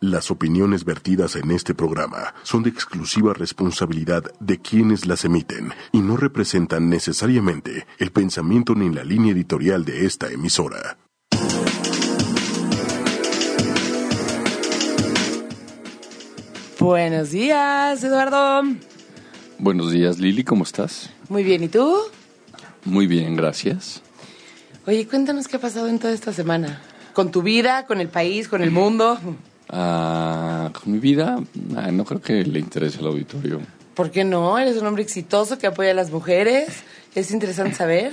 Las opiniones vertidas en este programa son de exclusiva responsabilidad de quienes las emiten y no representan necesariamente el pensamiento ni la línea editorial de esta emisora. Buenos días, Eduardo. Buenos días, Lili, ¿cómo estás? Muy bien, ¿y tú? Muy bien, gracias. Oye, cuéntanos qué ha pasado en toda esta semana. Con tu vida, con el país, con el mundo. Ah, con mi vida, ah, no creo que le interese al auditorio. ¿Por qué no? Eres un hombre exitoso que apoya a las mujeres. Es interesante saber.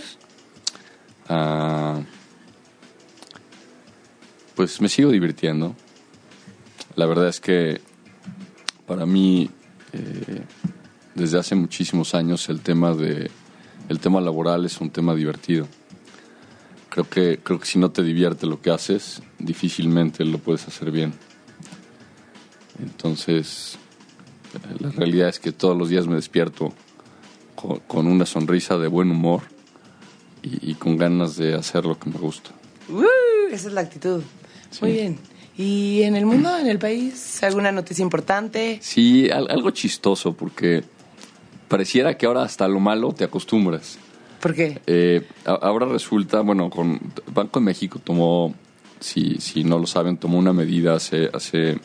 Ah, pues me sigo divirtiendo. La verdad es que para mí, eh, desde hace muchísimos años, el tema de el tema laboral es un tema divertido. Creo que creo que si no te divierte lo que haces, difícilmente lo puedes hacer bien. Entonces, la realidad es que todos los días me despierto con, una sonrisa de buen humor y, con ganas de hacer lo que me gusta. Uh, esa es la actitud. Muy bien. ¿Y en el mundo, en el país, alguna noticia importante? Sí, algo chistoso, porque pareciera que ahora hasta lo malo te acostumbras. ¿Por qué? Eh, ahora resulta, bueno, con Banco de México tomó, si, si no lo saben, tomó una medida hace, hace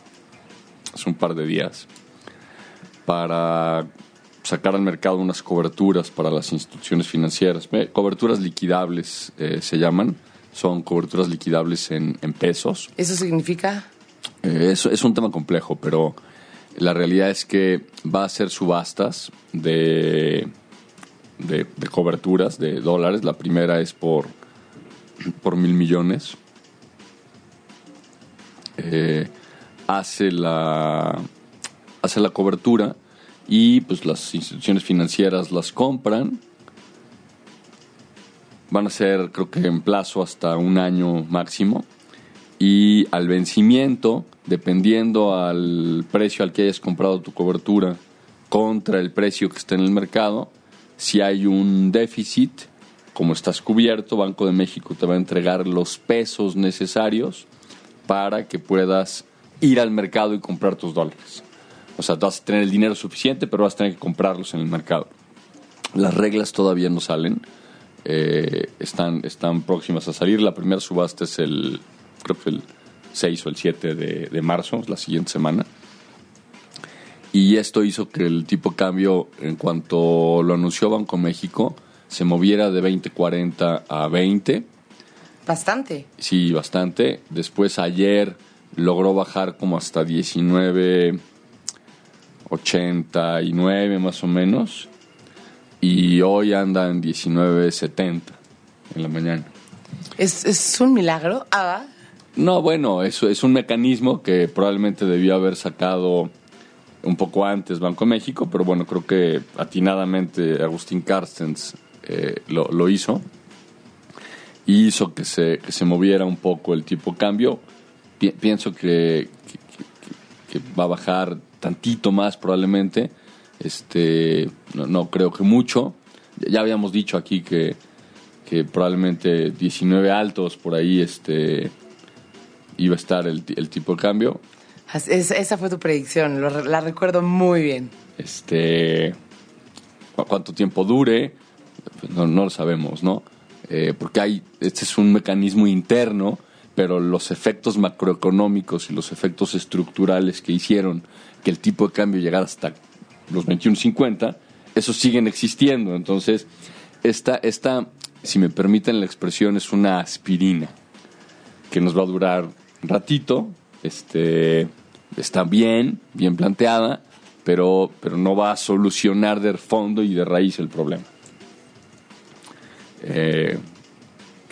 hace un par de días para sacar al mercado unas coberturas para las instituciones financieras. Coberturas liquidables eh, se llaman, son coberturas liquidables en, pesos. ¿Eso significa? Eh, eso es un tema complejo, pero la realidad es que va a ser subastas de, de, coberturas de dólares. La primera es por, por mil millones. Eh, hace la, hace la cobertura y pues las instituciones financieras las compran. Van a ser creo que en plazo hasta un año máximo y al vencimiento, dependiendo al precio al que hayas comprado tu cobertura contra el precio que está en el mercado, si hay un déficit, como estás cubierto, Banco de México te va a entregar los pesos necesarios para que puedas ir al mercado y comprar tus dólares. O sea, vas a tener el dinero suficiente, pero vas a tener que comprarlos en el mercado. Las reglas todavía no salen. Eh, están, están próximas a salir. La primera subasta es el, creo que el 6 o el 7 de, de marzo, la siguiente semana. Y esto hizo que el tipo cambio, en cuanto lo anunció Banco México, se moviera de 20.40 a 20. Bastante. Sí, bastante. Después ayer logró bajar como hasta 19.89 más o menos y hoy anda en 19.70 en la mañana. ¿Es, es un milagro? Ah. No, bueno, eso es un mecanismo que probablemente debió haber sacado un poco antes Banco de México, pero bueno, creo que atinadamente Agustín Carstens eh, lo, lo, hizo y hizo que se, que se moviera un poco el tipo de cambio pienso que, va a bajar tantito más probablemente. Este, no, creo que mucho. Ya habíamos dicho aquí que, que probablemente 19 altos por ahí este, iba a estar el, tipo de cambio. esa fue tu predicción, la recuerdo muy bien. Este, cuánto tiempo dure, pues no, no lo sabemos, ¿no? Eh, porque hay, este es un mecanismo interno pero los efectos macroeconómicos y los efectos estructurales que hicieron que el tipo de cambio llegara hasta los 21.50, esos siguen existiendo. Entonces, esta, esta, si me permiten la expresión, es una aspirina que nos va a durar un ratito, este, está bien, bien planteada, pero, pero no va a solucionar de fondo y de raíz el problema. Eh,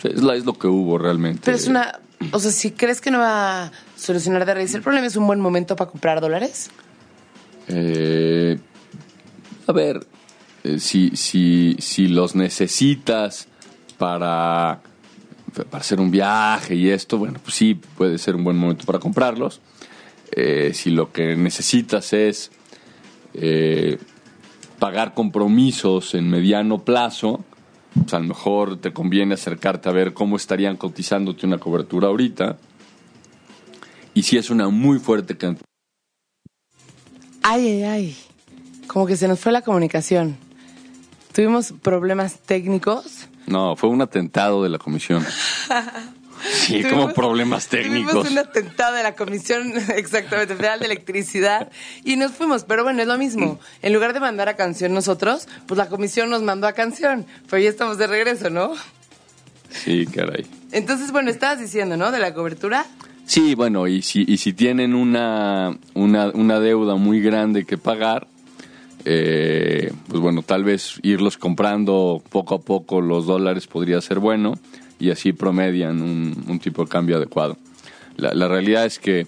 es, es lo que hubo realmente. Pero es una o sea, si crees que no va a solucionar de raíz el problema, ¿es un buen momento para comprar dólares? Eh, a ver, eh, si, si, si los necesitas para, para hacer un viaje y esto, bueno, pues sí, puede ser un buen momento para comprarlos. Eh, si lo que necesitas es pagar compromisos en mediano plazo, pues a lo mejor te conviene acercarte a ver cómo estarían cotizándote una cobertura ahorita. Y sí es una muy fuerte cantidad. Ay, ay, ay. Como que se nos fue la comunicación. Tuvimos problemas técnicos. No, fue un atentado de la comisión. Sí, como problemas técnicos. Tuvimos un atentado de la Comisión exactamente Federal de Electricidad y nos fuimos. Pero bueno, es lo mismo. En lugar de mandar a canción nosotros, pues la comisión nos mandó a canción. Pero ya estamos de regreso, ¿no? Sí, caray. Entonces, bueno, estabas diciendo, ¿no? De la cobertura. Sí, bueno, y si, y si tienen una, una, una deuda muy grande que pagar, eh, pues bueno, tal vez irlos comprando poco a poco los dólares podría ser bueno y así promedian un, un tipo de cambio adecuado. La, la realidad es que,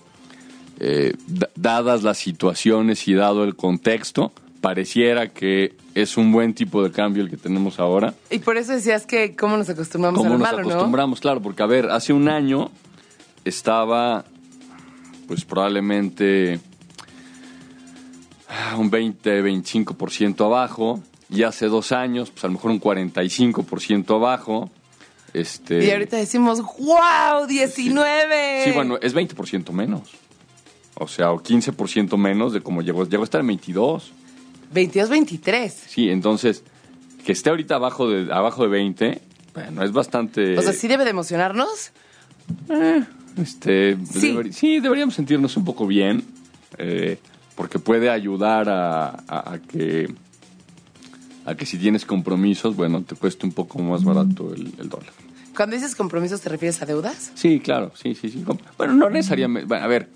eh, da- dadas las situaciones y dado el contexto, pareciera que es un buen tipo de cambio el que tenemos ahora. Y por eso decías que cómo nos acostumbramos ¿Cómo al nos malo, ¿no? acostumbramos? Claro, porque a ver, hace un año estaba pues probablemente un 20-25% abajo y hace dos años pues a lo mejor un 45% abajo. Este, Y ahorita decimos, ¡wow! ¡19! Sí, bueno, es 20% menos. O sea, o 15% menos de como llegó. Llegó a estar en 22. 22, 23. Sí, entonces, que esté ahorita abajo de, abajo de 20, bueno, es bastante... O sea, sí debe de emocionarnos. Eh, este, Sí. deber- sí, deberíamos sentirnos un poco bien, eh, porque puede ayudar a, a- a que a que si tienes compromisos, bueno, te cueste un poco más barato el, el dólar. Cuando dices compromisos, ¿te refieres a deudas? Sí, claro, sí, sí, sí. Bueno, no necesariamente, bueno, a ver,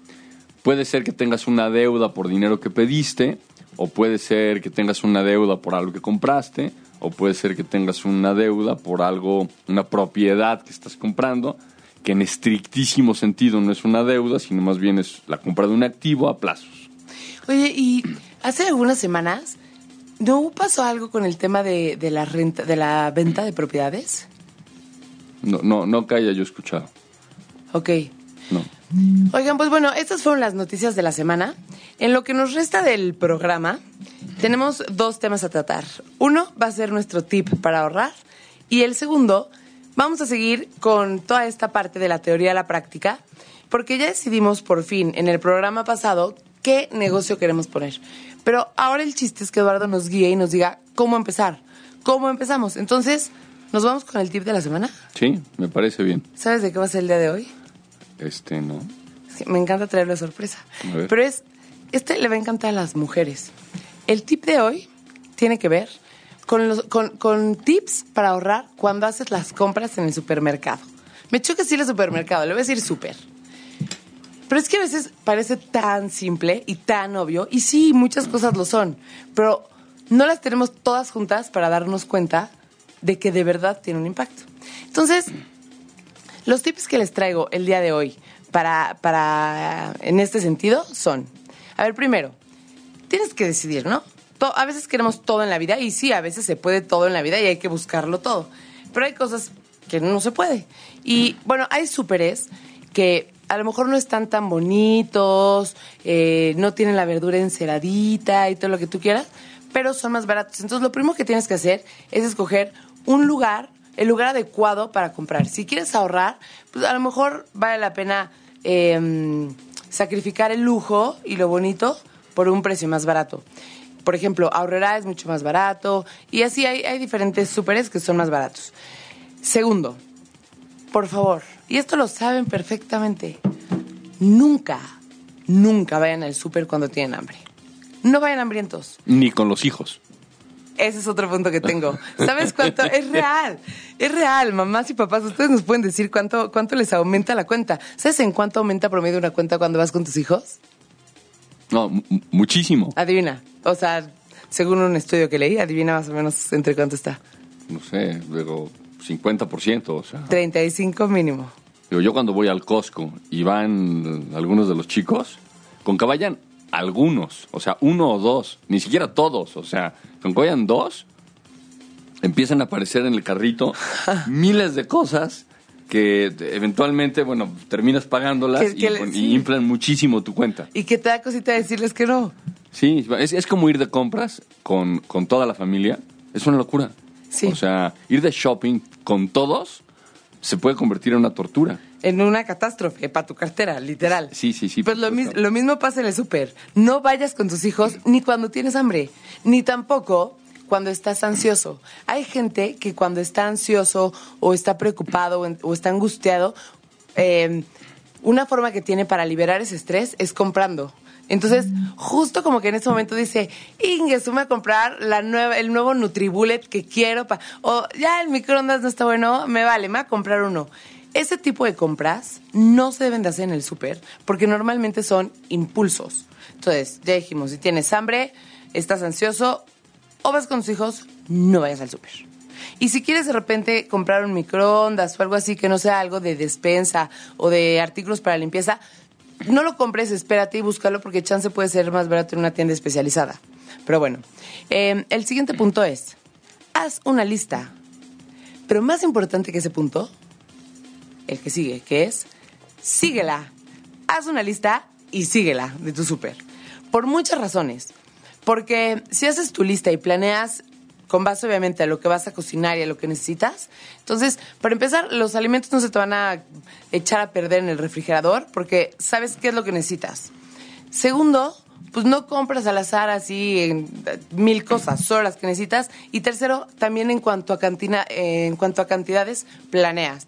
puede ser que tengas una deuda por dinero que pediste, o puede ser que tengas una deuda por algo que compraste, o puede ser que tengas una deuda por algo, una propiedad que estás comprando, que en estrictísimo sentido no es una deuda, sino más bien es la compra de un activo a plazos. Oye, y hace algunas semanas, ¿no pasó algo con el tema de, de la renta, de la venta de propiedades? No, no, no que haya yo escuchado. Ok. No. Oigan, pues bueno, estas fueron las noticias de la semana. En lo que nos resta del programa, tenemos dos temas a tratar. Uno va a ser nuestro tip para ahorrar y el segundo, vamos a seguir con toda esta parte de la teoría a la práctica, porque ya decidimos por fin en el programa pasado qué negocio queremos poner. Pero ahora el chiste es que Eduardo nos guíe y nos diga cómo empezar, cómo empezamos. Entonces, ¿nos vamos con el tip de la semana? Sí, me parece bien. ¿Sabes de qué va a ser el día de hoy? Este, no. Me encanta traerlo de sorpresa. A ver. Pero es, este le va a encantar a las mujeres. El tip de hoy tiene que ver con, los, con, con tips para ahorrar cuando haces las compras en el supermercado. Me choca decir el supermercado, le voy a decir super. Pero es que a veces parece tan simple y tan obvio, y sí, muchas cosas lo son, pero no las tenemos todas juntas para darnos cuenta de que de verdad tiene un impacto. Entonces, los tips que les traigo el día de hoy para, para en este sentido son, a ver, primero, tienes que decidir, ¿no? A veces queremos todo en la vida y sí, a veces se puede todo en la vida y hay que buscarlo todo. Pero hay cosas que no se puede. Y bueno, hay súperes que a lo mejor no están tan bonitos, eh, no tienen la verdura enceradita y todo lo que tú quieras, pero son más baratos. Entonces lo primero que tienes que hacer es escoger un lugar, el lugar adecuado para comprar. Si quieres ahorrar, pues a lo mejor vale la pena eh, sacrificar el lujo y lo bonito por un precio más barato. Por ejemplo, Ahorrera es mucho más barato y así hay, hay diferentes súperes que son más baratos. Segundo, por favor, y esto lo saben perfectamente, nunca, nunca vayan al súper cuando tienen hambre. No vayan hambrientos. Ni con los hijos. Ese es otro punto que tengo. ¿Sabes cuánto? Es real. Es real. Mamás y papás, ustedes nos pueden decir cuánto, cuánto les aumenta la cuenta. ¿Sabes en cuánto aumenta promedio una cuenta cuando vas con tus hijos? No, mu- muchísimo. Adivina. O sea, según un estudio que leí, adivina más o menos entre cuánto está. No sé, luego 50%, o sea. 35 mínimo. Digo, yo cuando voy al Costco y van algunos de los chicos, con vayan algunos, o sea, uno o dos, ni siquiera todos, o sea, con que vayan dos, empiezan a aparecer en el carrito miles de cosas que eventualmente, bueno, terminas pagándolas Que- y, le- inflan muchísimo tu cuenta. Y que te da cosita decirles que no. Sí, es, es como ir de compras con, con toda la familia. Es una locura. Sí. O sea, ir de shopping con todos se puede convertir en una tortura. En una catástrofe para tu cartera, literal. Sí, sí, sí. Pues lo, supuesto. lo mismo pasa en el súper. No vayas con tus hijos ni cuando tienes hambre, ni tampoco cuando estás ansioso. Hay gente que cuando está ansioso o está preocupado o está angustiado, eh, una forma que tiene para liberar ese estrés es comprando. Entonces, justo como que en ese momento dice, Inge, sume a comprar la nueva, el nuevo Nutribullet que quiero, pa o ya el microondas no está bueno, me vale, me voy a comprar uno. Ese tipo de compras no se deben de hacer en el súper, porque normalmente son impulsos. Entonces, ya dijimos, si tienes hambre, estás ansioso, o vas con tus hijos, no vayas al súper. Y si quieres de repente comprar un microondas o algo así que no sea algo de despensa o de artículos para limpieza, no lo compres, espérate y búscalo porque chance puede ser más barato en una tienda especializada. Pero bueno, eh, el siguiente punto es, haz una lista. Pero más importante que ese punto, el que sigue, que es, síguela. Haz una lista y síguela de tu súper. Por muchas razones. Porque si haces tu lista y planeas con base obviamente a lo que vas a cocinar y a lo que necesitas, entonces, para empezar, los alimentos no se te van a echar a perder en el refrigerador porque sabes qué es lo que necesitas. Segundo, pues no compras al azar así eh, mil cosas, solo las que necesitas. Y tercero, también en cuanto a, cantina, en cuanto a cantidades, planeas.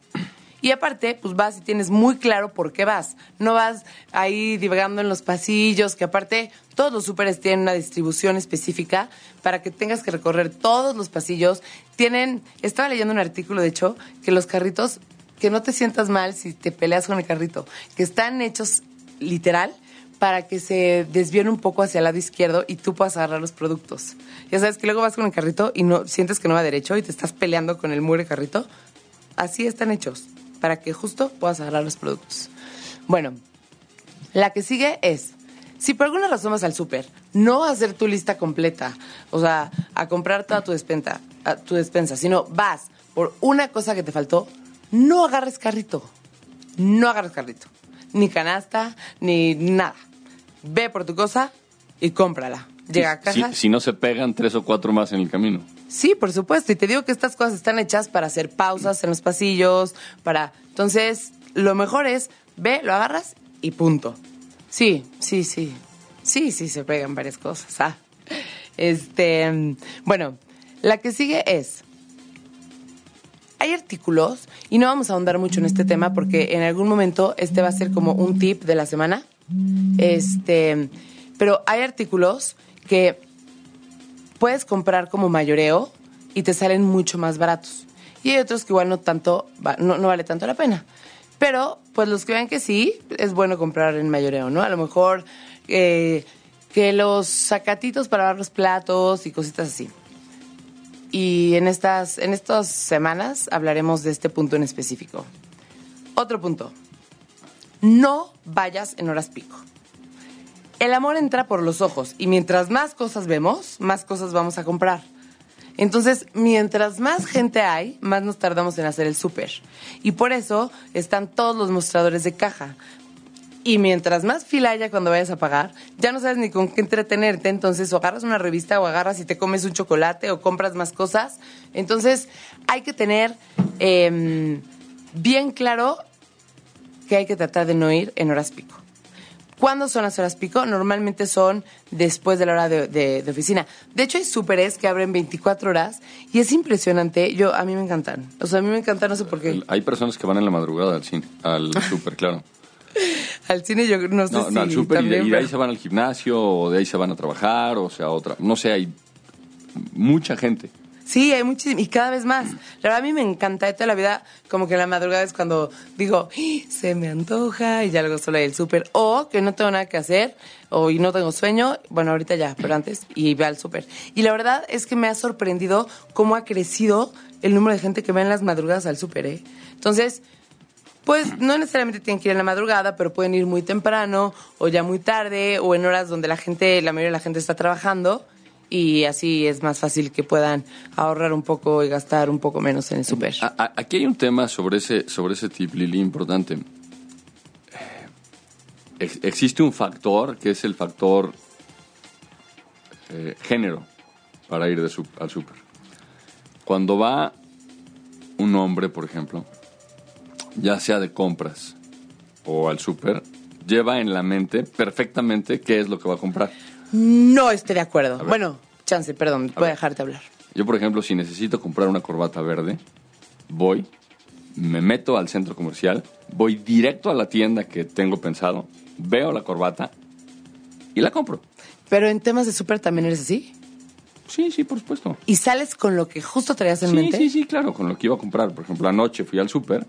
Y aparte, pues vas y tienes muy claro por qué vas. No vas ahí divagando en los pasillos, que aparte todos los súperes tienen una distribución específica para que tengas que recorrer todos los pasillos. Tienen, estaba leyendo un artículo, de hecho, que los carritos, que no te sientas mal si te peleas con el carrito, que están hechos literal para que se desvíen un poco hacia el lado izquierdo y tú puedas agarrar los productos. Ya sabes que luego vas con el carrito y no sientes que no va derecho y te estás peleando con el mugre carrito. Así están hechos, para que justo puedas agarrar los productos. Bueno, la que sigue es, si por alguna razón vas al súper, no a hacer tu lista completa, o sea, a comprar toda tu despensa, a tu despensa, sino vas por una cosa que te faltó, no agarres carrito. No agarres carrito. Ni canasta, ni nada. Ve por tu cosa y cómprala. Llega a Si, casa. si no se pegan tres o cuatro más en el camino. Sí, por supuesto. Y te digo que estas cosas están hechas para hacer pausas en los pasillos, para... Entonces, lo mejor es, ve, lo agarras y punto. Sí, sí, sí. Sí, sí, se pegan varias cosas. Ah. Este, bueno, la que sigue es... Hay artículos, y no vamos a ahondar mucho en este tema porque en algún momento este va a ser como un tip de la semana. Este, pero hay artículos que puedes comprar como mayoreo y te salen mucho más baratos. Y hay otros que igual no tanto, no, no vale tanto la pena. Pero, pues los que vean que sí, es bueno comprar en mayoreo, ¿no? A lo mejor eh, que los sacatitos para lavar los platos y cositas así. Y en estas, en estas semanas hablaremos de este punto en específico. Otro punto. No vayas en horas pico. El amor entra por los ojos y mientras más cosas vemos, más cosas vamos a comprar. Entonces, mientras más gente hay, más nos tardamos en hacer el súper. Y por eso están todos los mostradores de caja. Y mientras más fila haya cuando vayas a pagar, ya no sabes ni con qué entretenerte. Entonces, o agarras una revista o agarras y te comes un chocolate o compras más cosas. Entonces, hay que tener em, bien claro que hay que tratar de no ir en horas pico. ¿Cuándo son las horas pico? Normalmente son después de la hora de, de- de oficina. De hecho, hay súperes que abren 24 horas y es impresionante. Yo, a mí me encantan. O sea, a mí me encantan, no sé por qué. Hay personas que van en la madrugada al cine, al súper, claro. Al cine yo no sé No, si no, al súper y, y de ahí se van al gimnasio o de ahí se van a trabajar o sea otra. No sé, hay mucha gente. Sí, hay muchísimo. Y cada vez más. La verdad, a mí me encanta. De toda la vida, como que en la madrugada es cuando digo, "Ih, se me antoja y ya luego solo hay el súper. O que no tengo nada que hacer o y no tengo sueño. Bueno, ahorita ya, pero antes. Y ve al súper. Y la verdad es que me ha sorprendido cómo ha crecido el número de gente que va en las madrugadas al súper, ¿eh? Entonces, pues no necesariamente tienen que ir en la madrugada, pero pueden ir muy temprano o ya muy tarde o en horas donde la gente, la mayoría de la gente está trabajando y así es más fácil que puedan ahorrar un poco y gastar un poco menos en el súper. Aquí hay un tema sobre ese, sobre ese tip, Lili, importante. Ex- existe un factor que es el factor eh, género para ir de su- al súper. Cuando va un hombre, por ejemplo, ya sea de compras o al súper, lleva en la mente perfectamente qué es lo que va a comprar. No estoy de acuerdo. Bueno, chance, perdón, voy a dejarte hablar. Yo, por ejemplo, si necesito comprar una corbata verde, voy, me meto al centro comercial, voy directo a la tienda que tengo pensado, veo la corbata y la compro. Pero en temas de súper también eres así. Sí, sí, por supuesto. ¿Y sales con lo que justo traías en Sí, mente? sí, sí, claro, con lo que iba a comprar. Por ejemplo, anoche fui al súper,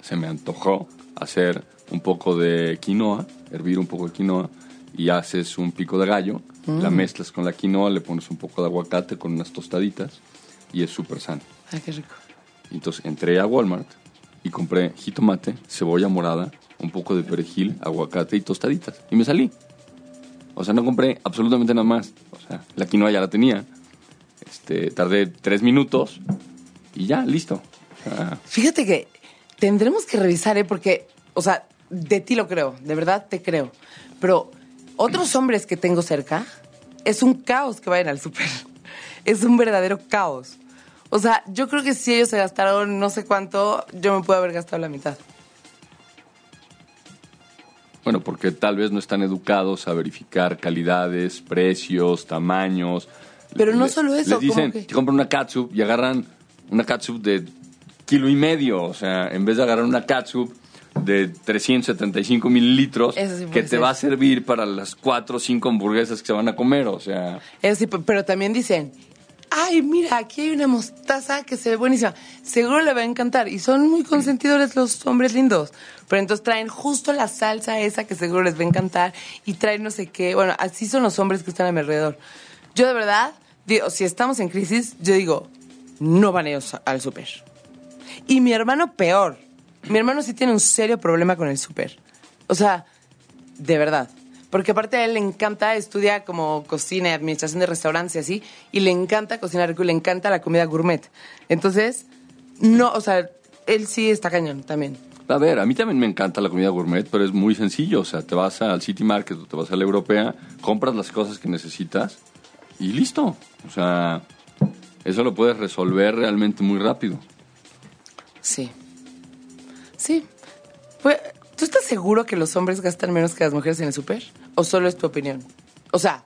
se me antojó hacer un poco de quinoa, hervir un poco de quinoa, y haces un pico de gallo, la mezclas con la quinoa, le pones un poco de aguacate con unas tostaditas, y es súper sano. Ay, qué rico. Entonces entré a Walmart y compré jitomate, cebolla morada, un poco de perejil, aguacate y tostaditas. Y me salí. O sea, no compré absolutamente nada más. O sea, la quinoa ya la tenía. Este, tardé tres minutos y ya, listo. Fíjate que tendremos que revisar, ¿eh? Porque, o sea, de ti lo creo, de verdad te creo. Pero otros hombres que tengo cerca, es un caos que vayan al súper. Es un verdadero caos. O sea, yo creo que si ellos se gastaron no sé cuánto, yo me puedo haber gastado la mitad. bueno, porque tal vez no están educados a verificar calidades, precios, tamaños. Pero no solo eso, Les dicen, que- que compran una catsup y agarran una catsup de kilo y medio. O sea, en vez de agarrar una catsup de 375 mililitros sí que te va a servir para las cuatro o cinco hamburguesas que se van a comer. O sea, Eso sí, pe- pero también dicen, ay, mira, aquí hay una mostaza que se ve buenísima. Seguro le va a encantar. Y son muy consentidores los hombres lindos. Pero entonces traen justo la salsa esa que seguro les va a encantar. Y traen no sé qué. Bueno, así son los hombres que están a mi alrededor. Yo de verdad, digo, si estamos en crisis, yo digo, no van ellos al súper. Y mi hermano peor. Mi hermano sí tiene un serio problema con el súper. O sea, de verdad. Porque aparte a él le encanta, estudia como cocina y administración de restaurantes y así, y le encanta cocinar rico y le encanta la comida gourmet. Entonces, no, o sea, él sí está cañón también. a ver, a mí también me encanta la comida gourmet, pero es muy sencillo. O sea, te vas al City Market o te vas a la Europea, compras las cosas que necesitas y listo. O sea, eso lo puedes resolver realmente muy rápido. Sí. Sí. ¿Tú estás seguro que los hombres gastan menos que las mujeres en el súper? ¿O solo es tu opinión? O sea,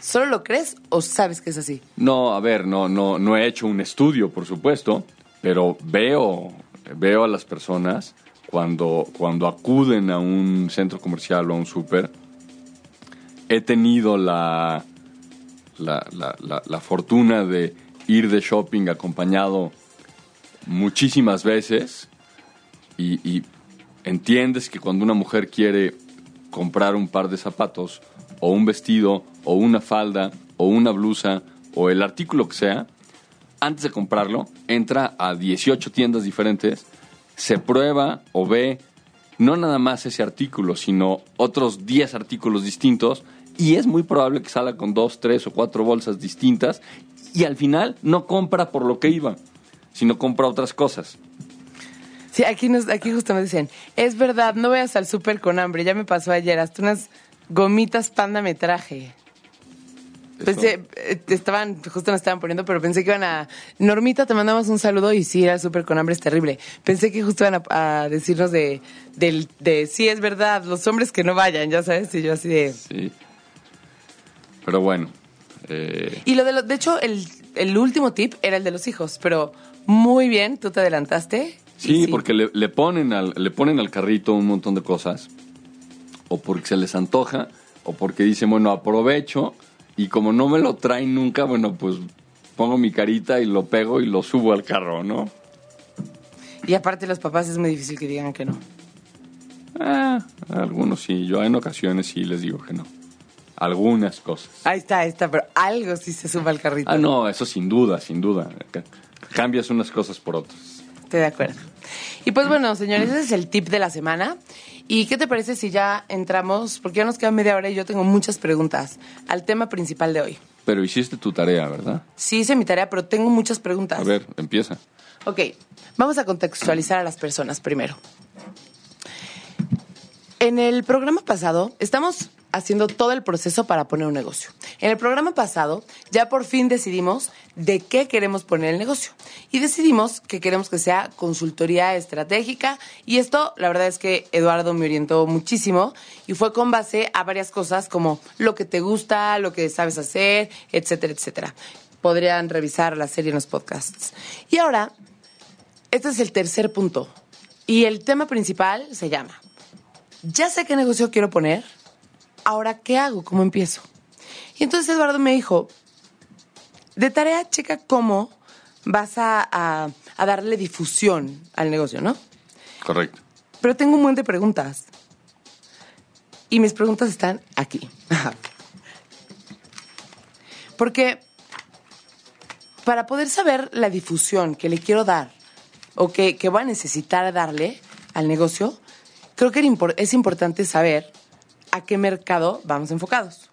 ¿solo lo crees o sabes que es así? No, a ver, no, no, no he hecho un estudio, por supuesto, pero veo, veo a las personas cuando, cuando acuden a un centro comercial o a un súper. He tenido la, la, la- la- la fortuna de ir de shopping acompañado muchísimas veces y, entiendes que cuando una mujer quiere comprar un par de zapatos o un vestido o una falda o una blusa o el artículo que sea, antes de comprarlo, entra a 18 tiendas diferentes, se prueba o ve no nada más ese artículo, sino otros 10 artículos distintos y es muy probable que salga con dos, tres o cuatro bolsas distintas y al final no compra por lo que iba, sino compra otras cosas. Sí, aquí, nos, aquí justo nos dicen, es verdad, no vayas al súper con hambre, ya me pasó ayer, hasta unas gomitas panda me traje. Pensé, eh, estaban, justo nos estaban poniendo, pero pensé que iban a... Normita, te mandamos un saludo y sí, ir al súper con hambre es terrible. Pensé que justo iban a, a decirnos de, del, de, sí, es verdad, los hombres que no vayan, ya sabes, y yo así de... Sí. Pero bueno, eh, Y lo de, lo, de hecho, el, el último tip era el de los hijos, pero muy bien, tú te adelantaste. Sí, porque le, le ponen al, le ponen al carrito un montón de cosas. O porque se les antoja, o porque dicen, bueno, aprovecho. Y como no me lo traen nunca, bueno, pues pongo mi carita y lo pego y lo subo al carro, ¿no? Y aparte los papás es muy difícil que digan que no. Ah, algunos sí. Yo en ocasiones sí les digo que no. Algunas cosas. Ahí está, ahí está, pero algo sí se suma al carrito. Ah, no, eso sin duda, sin duda. Ca- Cambias unas cosas por otras. Estoy de acuerdo. Y pues bueno, señores, ese es el tip de la semana. ¿Y qué te parece si ya entramos, porque ya nos queda media hora y yo tengo muchas preguntas, al tema principal de hoy? Pero hiciste tu tarea, ¿verdad? Sí hice mi tarea, pero tengo muchas preguntas. A ver, empieza. Ok, vamos a contextualizar a las personas primero. En el programa pasado estamos haciendo todo el proceso para poner un negocio. En el programa pasado ya por fin decidimos de qué queremos poner el negocio y decidimos que queremos que sea consultoría estratégica y esto la verdad es que Eduardo me orientó muchísimo y fue con base a varias cosas como lo que te gusta, lo que sabes hacer, etcétera, etcétera. Podrían revisar la serie en los podcasts. Y ahora, este es el tercer punto y el tema principal se llama ya sé qué negocio quiero poner, ahora qué hago, cómo empiezo. Y entonces Eduardo me dijo, de tarea checa cómo vas a, darle difusión al negocio, ¿no? Correcto. Pero tengo un montón de preguntas. Y mis preguntas están aquí. Porque para poder saber la difusión que le quiero dar o que, que voy a necesitar darle al negocio, creo que es importante saber a qué mercado vamos enfocados.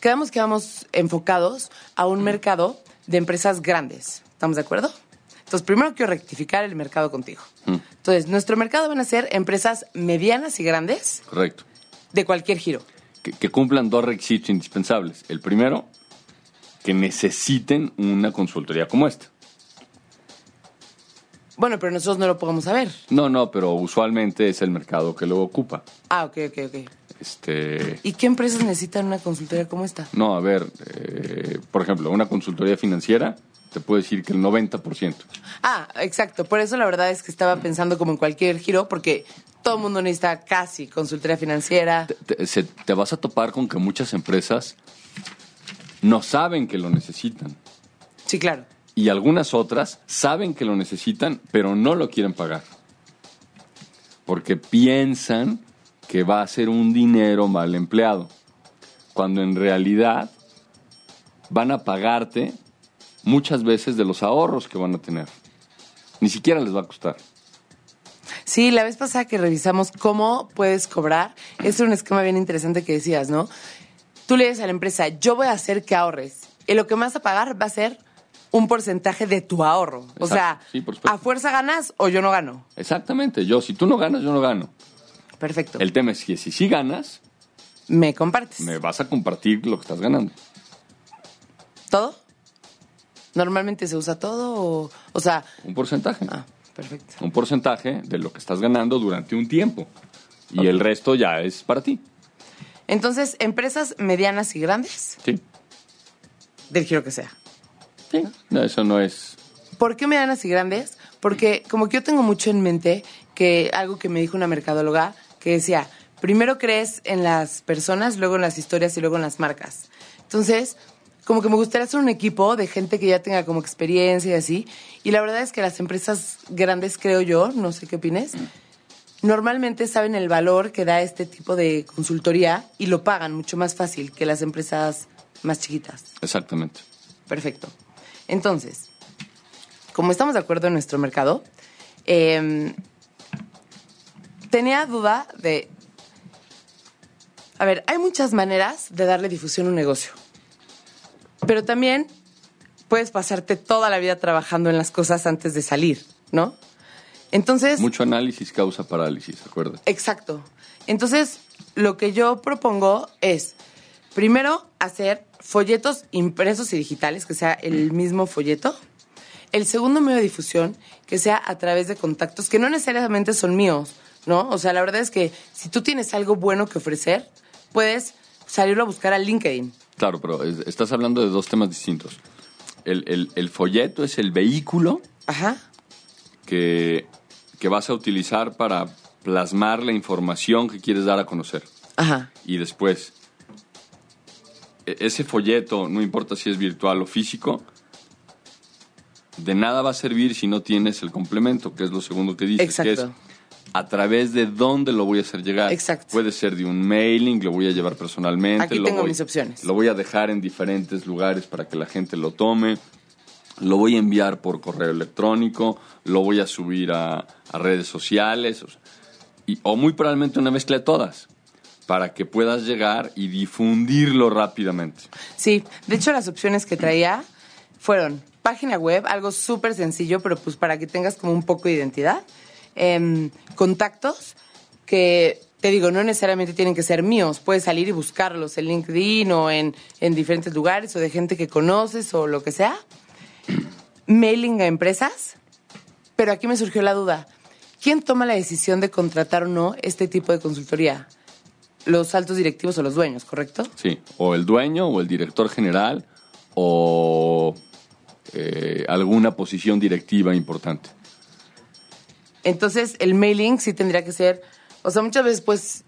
Quedamos que vamos enfocados a un mercado de empresas grandes. ¿Estamos de acuerdo? Entonces, primero quiero rectificar el mercado contigo. Mm. Entonces, nuestro mercado van a ser empresas medianas y grandes. Correcto. De cualquier giro. Que, que cumplan dos requisitos indispensables. El primero, que necesiten una consultoría como esta. Bueno, pero nosotros no lo podemos saber. No, no, pero usualmente es el mercado que lo ocupa. Ah, ok, ok, ok. Este... ¿Y qué empresas necesitan una consultoría como esta? No, a ver, eh, por ejemplo, una consultoría financiera te puedo decir que el 90%. Ah, exacto. Por eso la verdad es que estaba pensando como en cualquier giro, porque todo el mundo necesita casi consultoría financiera. te vas a topar con que muchas empresas no saben que lo necesitan. Sí, claro y algunas otras saben que lo necesitan, pero no lo quieren pagar. Porque piensan que va a ser un dinero mal empleado, cuando en realidad van a pagarte muchas veces de los ahorros que van a tener. Ni siquiera les va a costar. Sí, la vez pasada que revisamos cómo puedes cobrar, es un esquema bien interesante que decías, ¿no? Tú le dices a la empresa, yo voy a hacer que ahorres. Y lo que más vas a pagar va a ser un porcentaje de tu ahorro. o sea, a fuerza ganas o yo no gano. Exactamente. Yo, si tú no ganas, yo no gano. Perfecto. El tema es que si sí ganas, me compartes. Me vas a compartir lo que estás ganando. ¿Todo? ¿Normalmente se usa todo o, o sea... Un porcentaje. Ah, perfecto. Un porcentaje de lo que estás ganando durante un tiempo. Y el resto ya es para ti. Entonces, empresas medianas y grandes. Sí. Del giro que sea. No, eso no es. ¿Por qué medianas y grandes? Porque como que yo tengo mucho en mente que algo que me dijo una mercadóloga que decía, primero crees en las personas, luego en las historias y luego en las marcas. Entonces, como que me gustaría hacer un equipo de gente que ya tenga como experiencia y así. Y la verdad es que las empresas grandes, creo yo, no sé qué opines, normalmente saben el valor que da este tipo de consultoría y lo pagan mucho más fácil que las empresas más chiquitas. Exactamente. Perfecto. Entonces, como estamos de acuerdo en nuestro mercado, em, tenía duda de... A ver, hay muchas maneras de darle difusión a un negocio, pero también puedes pasarte toda la vida trabajando en las cosas antes de salir, ¿no? Entonces... Mucho análisis causa parálisis, acuerdo. Exacto. Entonces, lo que yo propongo es, primero, hacer folletos impresos y digitales, que sea el mismo folleto. El segundo medio de difusión, que sea a través de contactos, que no necesariamente son míos, ¿no? O sea, la verdad es que si tú tienes algo bueno que ofrecer, puedes salirlo a buscar al LinkedIn. Claro, pero estás hablando de dos temas distintos. El, folleto es el vehículo Que, que vas a utilizar para plasmar la información que quieres dar a conocer. Ajá. Y después, e-, ese folleto, no importa si es virtual o físico, de nada va a servir si no tienes el complemento, que es lo segundo que dices, que es a través de dónde lo voy a hacer llegar. Exacto. Puede ser de un mailing, lo voy a llevar personalmente. Aquí tengo mis opciones. Lo voy a dejar en diferentes lugares para que la gente lo tome. Lo voy a enviar por correo electrónico, lo voy a subir a, redes sociales, y, o muy probablemente una mezcla de todas para que puedas llegar y difundirlo rápidamente. Sí, de hecho las opciones que traía fueron página web, algo súper sencillo, pero pues para que tengas como un poco de identidad, em, contactos, que te digo, no necesariamente tienen que ser míos, puedes salir y buscarlos en LinkedIn o en, en diferentes lugares o de gente que conoces o lo que sea. Mailing a empresas, pero aquí me surgió la duda, ¿quién toma la decisión de contratar o no este tipo de consultoría? Los altos directivos o los dueños, ¿correcto? Sí, o el dueño o el director general o eh, alguna posición directiva importante. Entonces, el mailing sí tendría que ser, o sea, muchas veces puedes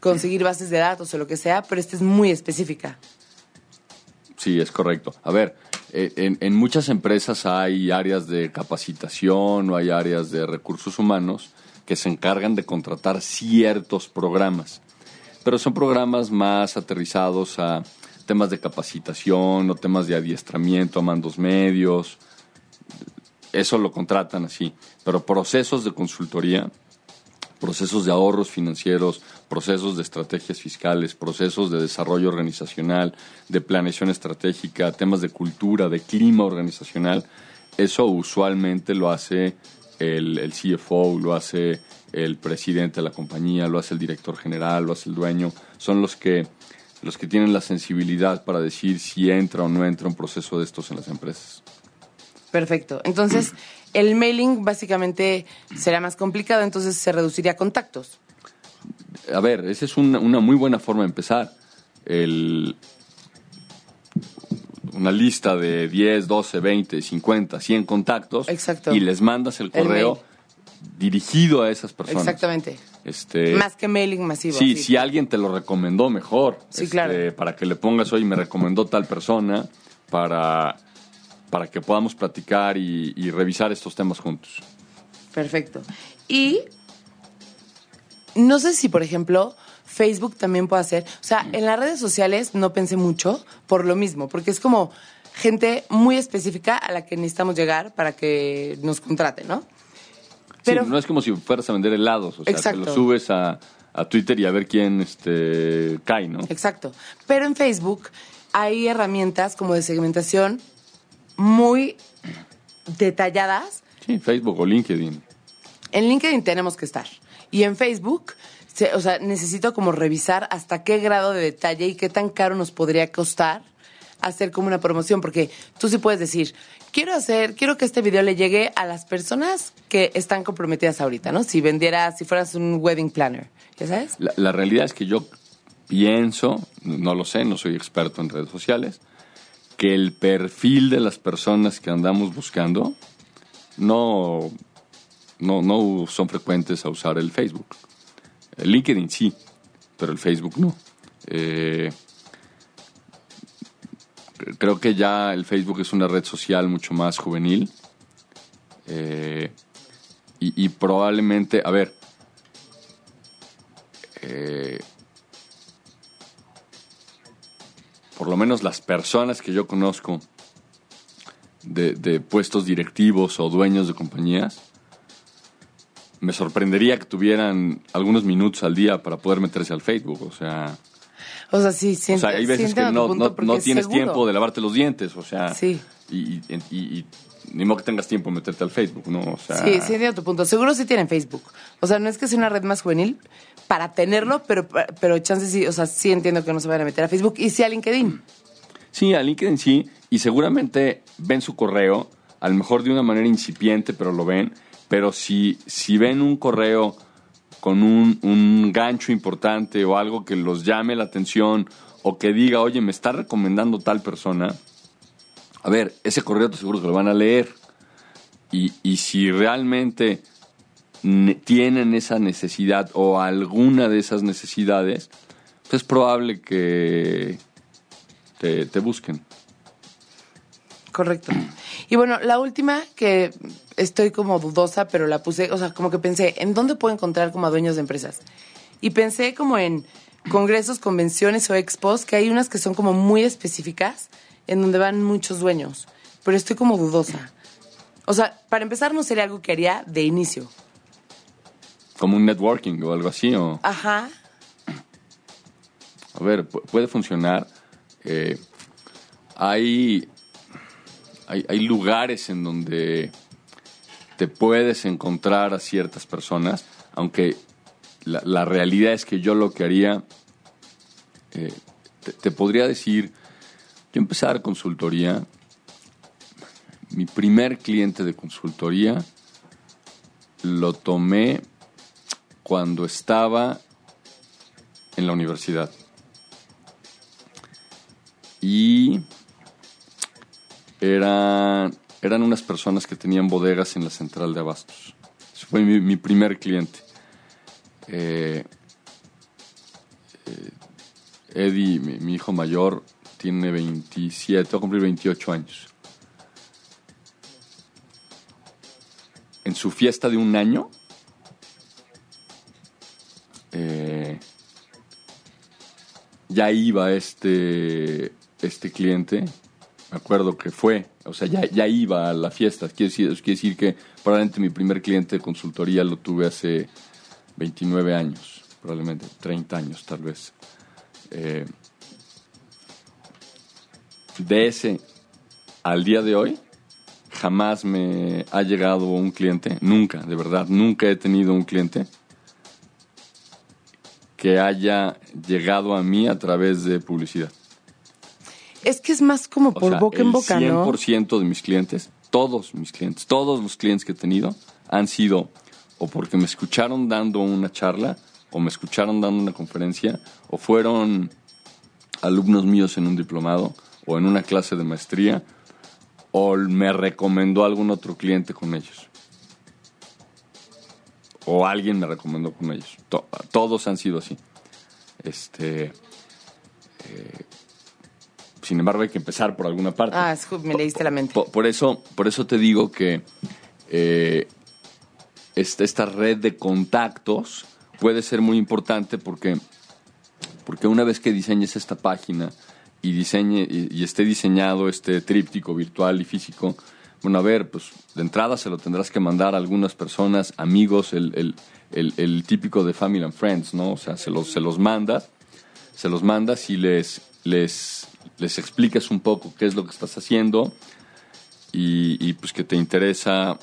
conseguir bases de datos o lo que sea, pero esta es muy específica. Sí, es correcto. A ver, eh, en, en muchas empresas hay áreas de capacitación o hay áreas de recursos humanos que se encargan de contratar ciertos programas, pero son programas más aterrizados a temas de capacitación o temas de adiestramiento a mandos medios. Eso lo contratan así, pero procesos de consultoría, procesos de ahorros financieros, procesos de estrategias fiscales, procesos de desarrollo organizacional, de planeación estratégica, temas de cultura, de clima organizacional, eso usualmente lo hace el, el, CFO, lo hace el presidente de la compañía, lo hace el director general, lo hace el dueño, son los que, los que tienen la sensibilidad para decir si entra o no entra un proceso de estos en las empresas. Perfecto. Entonces, el mailing básicamente será más complicado, entonces se reduciría a contactos. A ver, esa es una, una muy buena forma de empezar. El, una lista de 10, 12, 20, 50, 100 contactos Exacto. y les mandas el correo dirigido a esas personas. Exactamente. Este, Más que mailing masivo. Sí, si alguien te lo recomendó, mejor. Sí, Este, claro. Para que le pongas, oye, me recomendó tal persona, para, para que podamos platicar y, y revisar estos temas juntos. Perfecto. Y no sé si, por ejemplo, Facebook también puede hacer. O sea, en las redes sociales no pensé mucho por lo mismo, porque es como gente muy específica a la que necesitamos llegar para que nos contrate, ¿no? Pero- sí, no es como si fueras a vender helados, o sea, Exacto. te lo subes a, a Twitter y a ver quién este, cae, ¿no? Exacto. Pero en Facebook hay herramientas como de segmentación muy detalladas. Sí, Facebook o LinkedIn. En LinkedIn tenemos que estar. Y en Facebook, se- o sea, necesito como revisar hasta qué grado de detalle y qué tan caro nos podría costar hacer como una promoción. Porque tú sí puedes decir, quiero hacer, quiero que este video le llegue a las personas que están comprometidas ahorita, ¿no? Si vendieras, si fueras un wedding planner, ¿ya sabes? La, la realidad es que yo pienso, no lo sé, no soy experto en redes sociales, que el perfil de las personas que andamos buscando no, no, no son frecuentes a usar el Facebook. El LinkedIn sí, pero el Facebook no. Eh, creo que ya el Facebook es una red social mucho más juvenil. Eh, y, y probablemente, a ver, eh, por lo menos las personas que yo conozco de, de puestos directivos o dueños de compañías, me sorprendería que tuvieran algunos minutos al día para poder meterse al Facebook. O sea, O sea, sí, o sea hay veces que no, no, no es tienes seguro. tiempo de lavarte los dientes. O sea, Sí. Y, y, y- ni modo que tengas tiempo de meterte al Facebook, ¿no? O sea, Sí, sí entiendo tu punto. Seguro sí tienen Facebook. O sea, no es que sea una red más juvenil para tenerlo, pero, pero chances sí, o sea, sí entiendo que no se van a meter a Facebook y sí a LinkedIn. Sí, a LinkedIn sí, y seguramente ven su correo, a lo mejor de una manera incipiente, pero lo ven, pero si, si ven un correo con un, un gancho importante o algo que los llame la atención o que diga, oye, me está recomendando tal persona, a ver, ese correo te seguro que lo van a leer. Y, si realmente ne- tienen esa necesidad o alguna de esas necesidades, pues es probable que te, te busquen. Correcto. Y bueno, la última que estoy como dudosa, pero la puse, o sea, como que pensé, ¿en dónde puedo encontrar como a dueños de empresas? Y pensé como en congresos, convenciones o expos, que hay unas que son como muy específicas, en donde van muchos dueños, pero estoy como dudosa. O sea, para empezar no sería algo que haría de inicio. Como un networking o algo así. O, Ajá. a ver, pu- puede funcionar. Eh, hay, hay, hay lugares en donde te puedes encontrar a ciertas personas, aunque la, la realidad es que yo lo que haría, eh, te, te podría decir, yo empecé a dar consultoría, mi primer cliente de consultoría lo tomé cuando estaba en la universidad. Y eran, eran unas personas que tenían bodegas en la central de abastos. Ese fue mi, primer cliente. Eh, eh, Eddie, mi hijo mayor, tiene 27, va a cumplir 28 años. En su fiesta de un año, eh, ya iba este, este cliente, me acuerdo que fue, o sea, ya, ya iba a la fiesta. Quiere decir, quiere decir que probablemente mi primer cliente de consultoría lo tuve hace 29 años, probablemente 30 años tal vez. Eh, de ese al día de hoy, jamás me ha llegado un cliente, nunca, de verdad, nunca he tenido un cliente que haya llegado a mí a través de publicidad. Es que es más como O por sea, boca en el boca, ¿no? 100% de mis clientes, todos mis clientes, todos los clientes que he tenido han sido o porque me escucharon dando una charla, o me escucharon dando una conferencia, o fueron alumnos míos en un diplomado, o en una clase de maestría, o me recomendó algún otro cliente con ellos. O alguien me recomendó con ellos. To- todos han sido así. Este. eh, sin embargo, hay que empezar por alguna parte. Ah, me leíste la mente. Por, por eso, por eso te digo que eh, esta, esta red de contactos puede ser muy importante porque, porque una vez que diseñes esta página y, diseñe, y, y esté diseñado este tríptico virtual y físico, bueno, a ver, pues de entrada se lo tendrás que mandar a algunas personas, amigos, el, el- el- el típico de Family and Friends, ¿no? O sea, se los, se los mandas, se los mandas y les, les, les explicas un poco qué es lo que estás haciendo y, y, pues que te interesa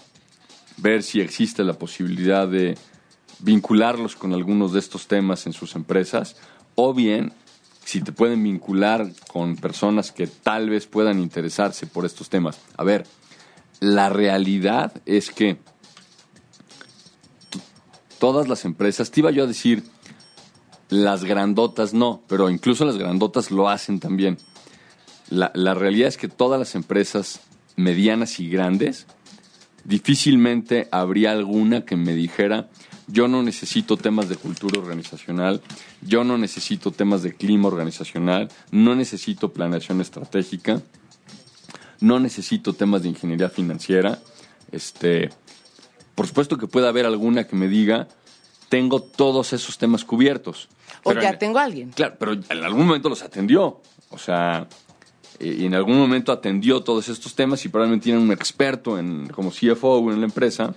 ver si existe la posibilidad de vincularlos con algunos de estos temas en sus empresas o bien si te pueden vincular con personas que tal vez puedan interesarse por estos temas. A ver, la realidad es que todas las empresas, te iba yo a decir, las grandotas no, pero incluso las grandotas lo hacen también. La, la realidad es que todas las empresas medianas y grandes, difícilmente habría alguna que me dijera, yo no necesito temas de cultura organizacional, yo no necesito temas de clima organizacional, no necesito planeación estratégica, no necesito temas de ingeniería financiera. Este, por supuesto que puede haber alguna que me diga, tengo todos esos temas cubiertos. O Pero ya en- tengo a alguien. Claro, pero en algún momento los atendió. O sea, eh, y en algún momento atendió todos estos temas y probablemente tiene un experto en, como CFO en la empresa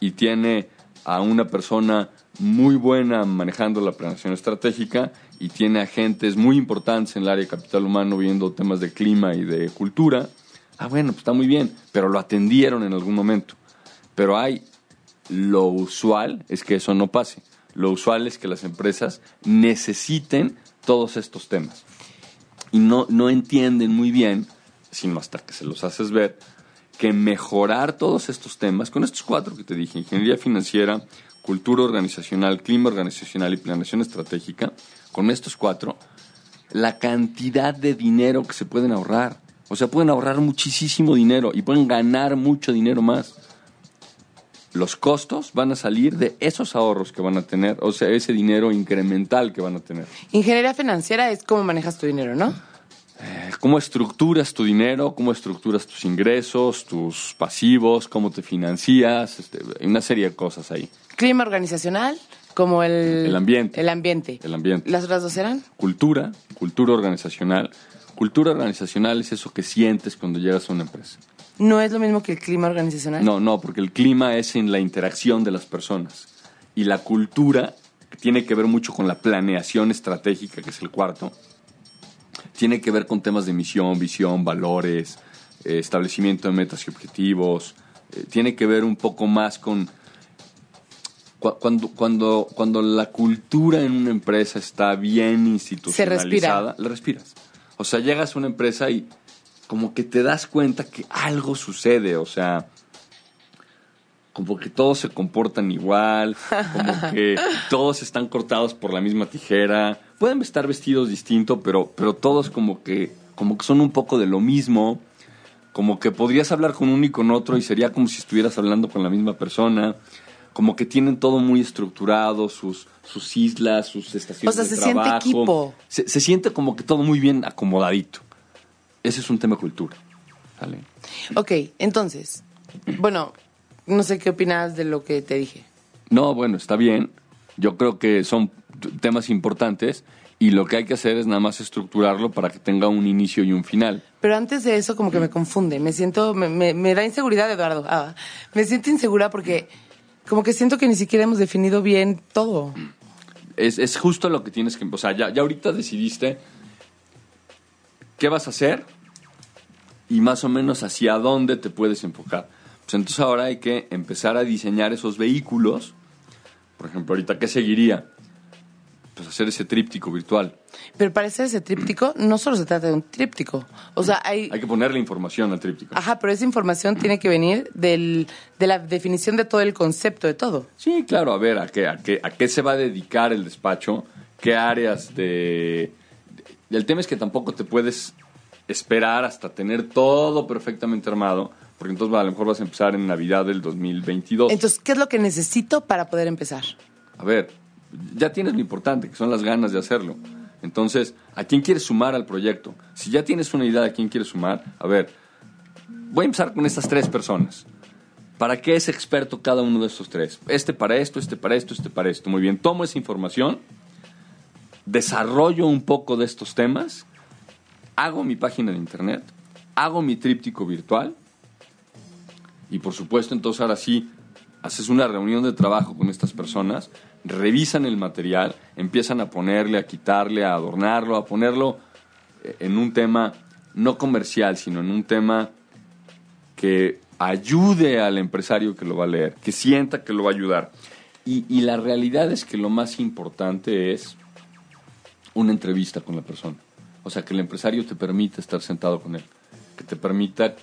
y tiene a una persona muy buena manejando la planeación estratégica y tiene agentes muy importantes en el área de capital humano viendo temas de clima y de cultura. Ah, bueno, pues está muy bien, pero lo atendieron en algún momento. Pero hay lo usual es que eso no pase. Lo usual es que las empresas necesiten todos estos temas. Y no, no entienden muy bien, sino hasta que se los haces ver, que mejorar todos estos temas, con estos cuatro que te dije, ingeniería financiera, cultura organizacional, clima organizacional y planeación estratégica, con estos cuatro, la cantidad de dinero que se pueden ahorrar. O sea, pueden ahorrar muchísimo dinero y pueden ganar mucho dinero más los costos van a salir de esos ahorros que van a tener, o sea, ese dinero incremental que van a tener. Ingeniería financiera es cómo manejas tu dinero, ¿no? Eh, ¿Cómo estructuras tu dinero? ¿Cómo estructuras tus ingresos, tus pasivos? ¿Cómo te financias? Este, hay una serie de cosas ahí. Clima organizacional, como el... El ambiente. El ambiente. El ambiente. ¿Las otras dos eran? Cultura, cultura organizacional. Cultura organizacional es eso que sientes cuando llegas a una empresa. ¿No es lo mismo que el clima organizacional? No, no, porque el clima es en la interacción de las personas. Y la cultura tiene que ver mucho con la planeación estratégica, que es el cuarto. Tiene que ver con temas de misión, visión, valores, eh, establecimiento de metas y objetivos. Eh, tiene que ver un poco más con cu- cuando, cuando, cuando la cultura en una empresa está bien institucionalizada, la respiras. O sea, llegas a una empresa y como que te das cuenta que algo sucede, o sea, como que todos se comportan igual, como que todos están cortados por la misma tijera, pueden estar vestidos distinto, pero, pero todos como que, como que son un poco de lo mismo, como que podrías hablar con uno y con otro y sería como si estuvieras hablando con la misma persona, como que tienen todo muy estructurado, sus, sus islas, sus estaciones O sea, de se siente trabajo. equipo. Se, se siente como que todo muy bien acomodadito. Ese es un tema de cultura. ¿sale? Ok, entonces, bueno, no sé qué opinas de lo que te dije. No, bueno, está bien. Yo creo que son temas importantes y lo que hay que hacer es nada más estructurarlo para que tenga un inicio y un final. Pero antes de eso, como que me confunde. Me siento, me, me- me da inseguridad, Eduardo. Ah, me siento insegura porque como que siento que ni siquiera hemos definido bien todo. Es, es justo lo que tienes que... O sea, ya, ya ahorita decidiste qué vas a hacer y más o menos hacia dónde te puedes enfocar. Pues entonces ahora hay que empezar a diseñar esos vehículos. Por ejemplo, ahorita, ¿qué seguiría? Pues hacer ese tríptico virtual. Pero para hacer ese tríptico, no solo se trata de un tríptico. O sea, hay... Hay que ponerle información al tríptico. Ajá, pero esa información tiene que venir del, de la definición de todo el concepto de todo. Sí, claro, a ver, ¿a qué, a, qué, ¿a qué se va a dedicar el despacho? ¿Qué áreas de...? de- El tema es que tampoco te puedes esperar hasta tener todo perfectamente armado, porque entonces a lo mejor vas a empezar en Navidad del 2022. Entonces, ¿qué es lo que necesito para poder empezar? A ver, ya tienes lo importante, que son las ganas de hacerlo. Entonces, ¿a quién quieres sumar al proyecto? Si ya tienes una idea de a quién quieres sumar, a ver, voy a empezar con estas tres personas. ¿Para qué es experto cada uno de estos tres? Este para esto, este para esto, este para esto. Muy bien, tomo esa información, desarrollo un poco de estos temas, hago mi página de internet, hago mi tríptico virtual y por supuesto entonces ahora sí haces una reunión de trabajo con estas personas, revisan el material, empiezan a ponerle, a quitarle, a adornarlo, a ponerlo eh, en un tema no comercial, sino en un tema que ayude al empresario que lo va a leer, que sienta que lo va a ayudar. Y, y la realidad es que lo más importante es una entrevista con la persona. O sea, que el empresario te permita estar sentado con él, que te permita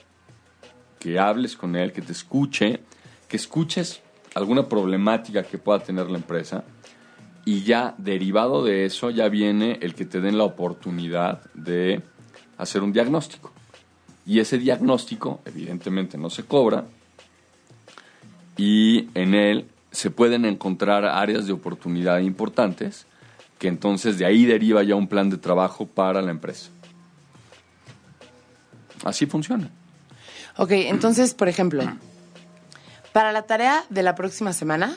que hables con él, que te escuche, que escuches alguna problemática que pueda tener la empresa y ya derivado de eso ya viene el que te den la oportunidad de hacer un diagnóstico. Y ese diagnóstico evidentemente no se cobra y en él se pueden encontrar áreas de oportunidad importantes que entonces de ahí deriva ya un plan de trabajo para la empresa. Así funciona. Ok, entonces, por ejemplo, para la tarea de la próxima semana,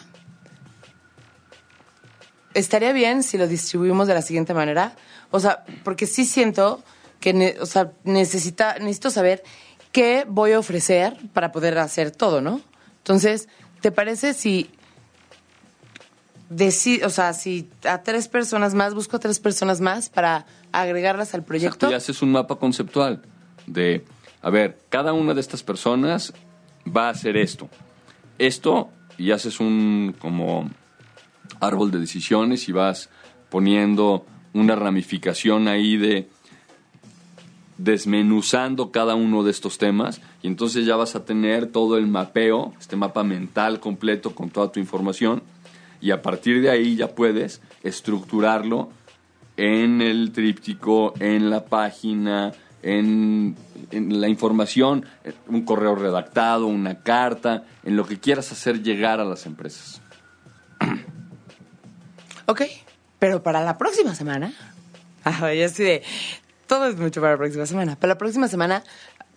estaría bien si lo distribuimos de la siguiente manera. O sea, porque sí siento que ne- o sea, necesita, necesito saber qué voy a ofrecer para poder hacer todo, ¿no? Entonces, ¿te parece si deci- o sea, si a tres personas más, busco a tres personas más para agregarlas al proyecto? Exacto, y haces un mapa conceptual de, a ver, cada una de estas personas va a hacer esto. Esto, y haces un como árbol de decisiones y vas poniendo una ramificación ahí de desmenuzando cada uno de estos temas y entonces ya vas a tener todo el mapeo, este mapa mental completo con toda tu información y a partir de ahí ya puedes estructurarlo en el tríptico, en la página, en, en la información, un correo redactado, una carta, en lo que quieras hacer llegar a las empresas. Ok, pero para la próxima semana. Ah, ya estoy de. Todo es mucho para la próxima semana. Para la próxima semana,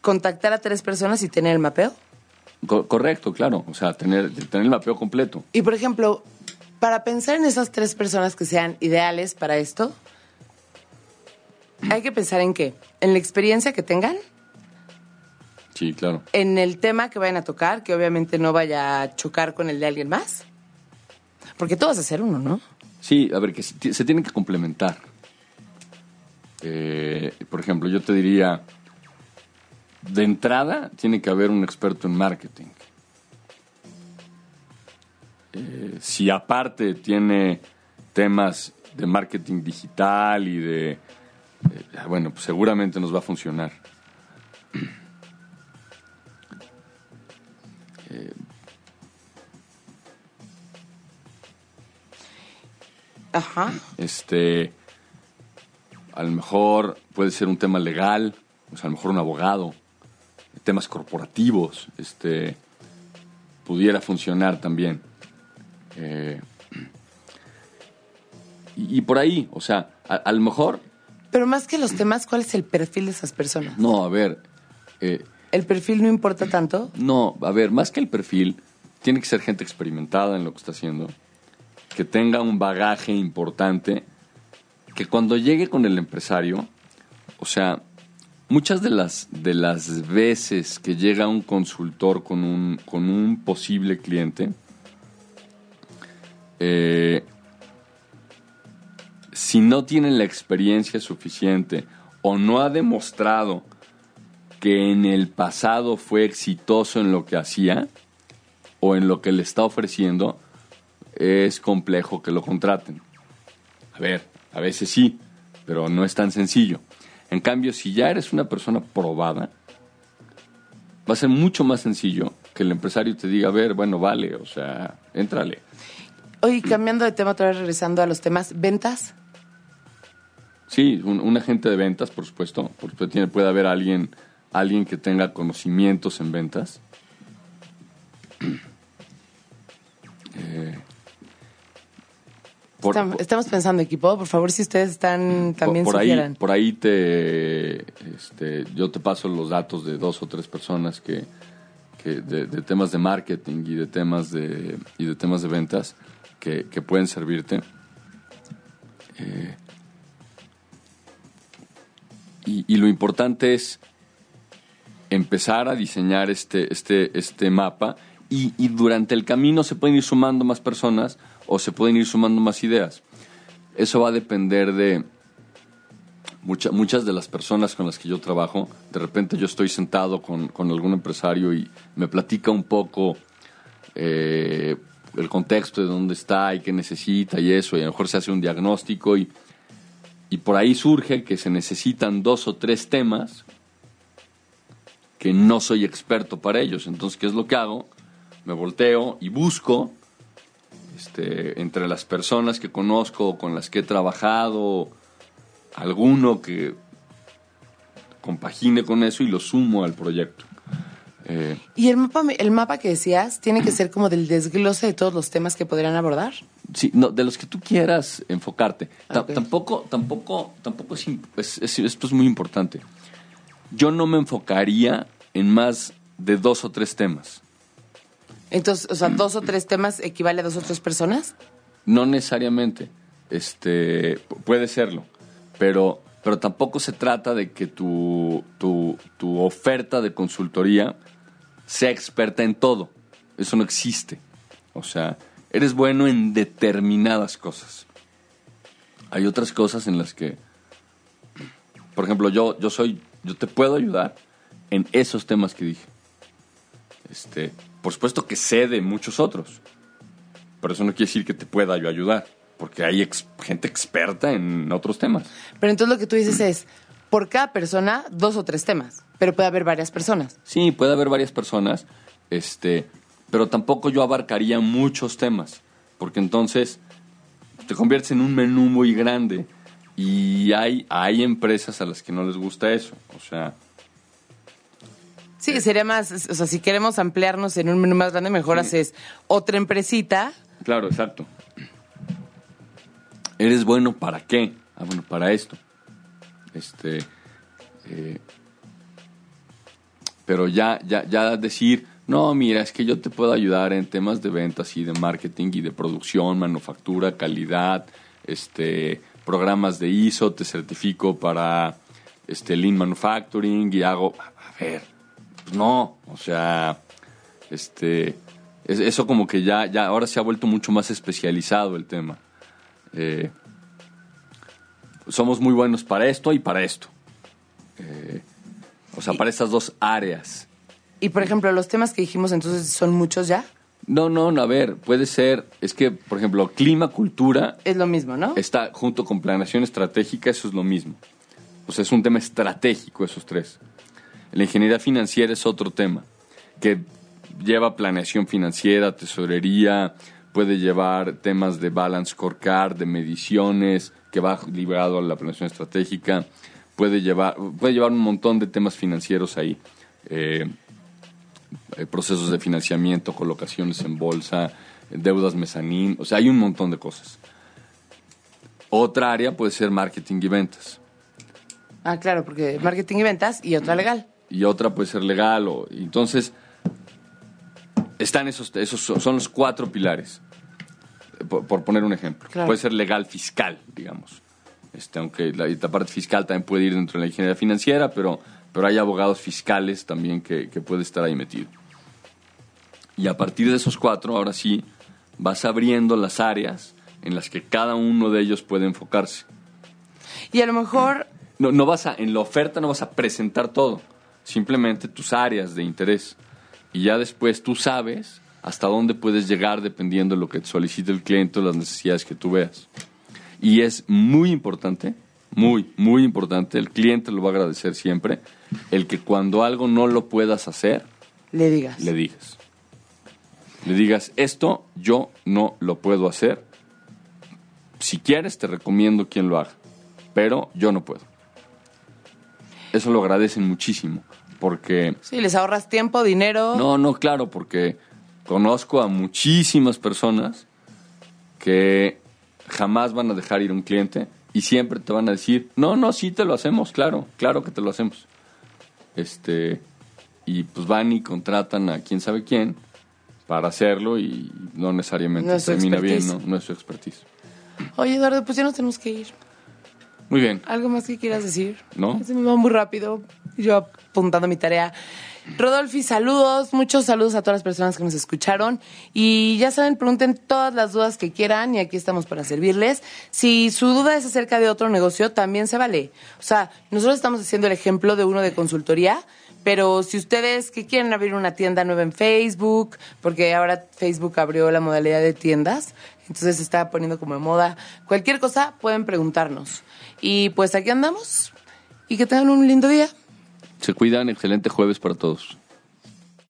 contactar a tres personas y tener el mapeo. Co- correcto, claro, o sea, tener, tener el mapeo completo. Y por ejemplo, para pensar en esas tres personas que sean ideales para esto, hay que pensar en qué? En la experiencia que tengan, Sí, claro. en el tema que vayan a tocar, que obviamente no vaya a chocar con el de alguien más. Porque tú vas a ser uno, ¿no? Sí, a ver, que se, se tienen que complementar. Eh, por ejemplo, yo te diría, de entrada tiene que haber un experto en marketing. Eh, si aparte tiene temas de marketing digital y de... eh, bueno, pues seguramente nos va a funcionar. Ajá. Este, a lo mejor puede ser un tema legal, o sea, a lo mejor un abogado, temas corporativos, este, pudiera funcionar también. Eh, y, y por ahí, o sea, a, a lo mejor, Pero más que los temas, ¿cuál es el perfil de esas personas? no, a ver, eh, ¿El perfil no importa tanto? no, a ver, más que el perfil, tiene que ser gente experimentada en lo que está haciendo, que tenga un bagaje importante, que cuando llegue con el empresario, o sea, muchas de las, de las veces que llega un consultor con un, con un posible cliente, eh, si no tienen la experiencia suficiente o no ha demostrado que en el pasado fue exitoso en lo que hacía o en lo que le está ofreciendo, es complejo que lo contraten. A ver, a veces sí, pero no es tan sencillo. En cambio, si ya eres una persona probada, va a ser mucho más sencillo que el empresario te diga, a ver, bueno, vale, o sea, éntrale. Oye, cambiando de tema, otra vez regresando a los temas, ¿ventas? Sí, un, un agente de ventas, por supuesto, porque tiene, puede haber alguien, alguien que tenga conocimientos en ventas. Eh, por- Estamos pensando, equipo, por favor, si ustedes están también por, por ahí, por ahí te, este, yo te paso los datos de dos o tres personas que, que de, de temas de marketing y de temas de y de temas de ventas que, que pueden servirte. Eh, y, y lo importante es empezar a diseñar este, este, este mapa y, y durante el camino se pueden ir sumando más personas o se pueden ir sumando más ideas. Eso va a depender de mucha- muchas de las personas con las que yo trabajo. De repente yo estoy sentado con, con algún empresario y me platica un poco eh, el contexto de dónde está y qué necesita y eso, y a lo mejor se hace un diagnóstico y, y por ahí surge que se necesitan dos o tres temas que no soy experto para ellos. Entonces, ¿qué es lo que hago? Me volteo y busco este, entre las personas que conozco con las que he trabajado, alguno que compagine con eso y lo sumo al proyecto. Eh, ¿Y el mapa, el mapa que decías tiene que ser como del desglose de todos los temas que podrían abordar? Sí, no, de los que tú quieras enfocarte. Tampoco, tampoco, tampoco es, es- es- esto es muy importante. Yo no me enfocaría en más de dos o tres temas. Entonces, o sea, dos o tres temas equivale a dos o tres personas. No necesariamente. Este, pu- puede serlo. Pero, pero tampoco se trata de que tu, tu, tu oferta de consultoría sea experta en todo. Eso no existe. O sea, eres bueno en determinadas cosas. Hay otras cosas en las que, por ejemplo, yo, yo soy, yo te puedo ayudar en esos temas que dije. Este, por supuesto que sé de muchos otros. Pero eso no quiere decir que te pueda yo ayudar, porque hay ex- gente experta en otros temas. Pero entonces lo que tú dices es, por cada persona, dos o tres temas. Pero puede haber varias personas. Sí, puede haber varias personas, este, pero tampoco yo abarcaría muchos temas, porque entonces te conviertes en un menú muy grande y hay, hay empresas a las que no les gusta eso. O sea, Sí, sería más, o sea, si queremos ampliarnos en un menú más grande, mejor haces otra empresita. claro, exacto. ¿Eres bueno para qué? Ah, bueno, para esto. Este, eh, pero ya, ya, ya decir, no, mira, es que yo te puedo ayudar en temas de ventas y de marketing y de producción, manufactura, calidad, este, programas de ISO, te certifico para este lean manufacturing y hago, a ver, pues no, o sea, este, es- eso como que ya, ya ahora se ha vuelto mucho más especializado el tema. Eh, somos muy buenos para esto y para esto. O sea, para esas dos áreas. Y por ejemplo, los temas que dijimos entonces son muchos ya. No, no, no, a ver, puede ser, es que, por ejemplo, clima, cultura, Es lo mismo, ¿no? está junto con planeación estratégica, eso es lo mismo. O sea, es un tema estratégico esos tres. La ingeniería financiera es otro tema, que lleva planeación financiera, tesorería, puede llevar temas de balance scorecard, de mediciones, que va ligado a la planeación estratégica, puede llevar, puede llevar un montón de temas financieros ahí. Eh, eh, procesos de financiamiento, colocaciones en bolsa, deudas mezanín, o sea, hay un montón de cosas. Otra área puede ser marketing y ventas. Ah, claro, porque marketing y ventas y otra legal. y otra puede ser legal. O, entonces, están esos, esos son son los cuatro pilares, por, por poner un ejemplo. Claro. Puede ser legal fiscal, digamos. Este, aunque la, la parte fiscal también puede ir dentro de la ingeniería financiera, pero, pero hay abogados fiscales también que, que puede estar ahí metido. Y a partir de esos cuatro, ahora sí, vas abriendo las áreas en las que cada uno de ellos puede enfocarse. Y a lo mejor, No, no vas a, en la oferta no vas a presentar todo, simplemente tus áreas de interés. Y ya después tú sabes hasta dónde puedes llegar dependiendo de lo que te solicite el cliente o las necesidades que tú veas. Y es muy importante, muy, muy importante, el cliente lo va a agradecer siempre, el que cuando algo no lo puedas hacer, le digas. le digas. Le digas, esto yo no lo puedo hacer. Si quieres, te recomiendo quien lo haga. Pero yo no puedo. Eso lo agradecen muchísimo. Porque, Sí, les ahorras tiempo, dinero. no, no, claro, porque conozco a muchísimas personas que jamás van a dejar ir un cliente y siempre te van a decir, no, no, sí te lo hacemos, claro, claro que te lo hacemos. Este, y pues van y contratan a quién sabe quién para hacerlo y no necesariamente No termina bien. ¿no? no es su expertise. Oye, Eduardo, pues ya nos tenemos que ir. Muy bien, ¿Algo más que quieras decir? ¿No? Se me va muy rápido. Yo apuntando mi tarea. Rodolfi, saludos, muchos saludos a todas las personas que nos escucharon. Y ya saben, pregunten todas las dudas que quieran y aquí estamos para servirles. Si su duda es acerca de otro negocio, también se vale. O sea, nosotros estamos haciendo el ejemplo de uno de consultoría, pero si ustedes que quieren abrir una tienda nueva en Facebook, porque ahora Facebook abrió la modalidad de tiendas, entonces se está poniendo como de moda, cualquier cosa pueden preguntarnos. Y pues aquí andamos y que tengan un lindo día. Se cuidan, excelente jueves para todos.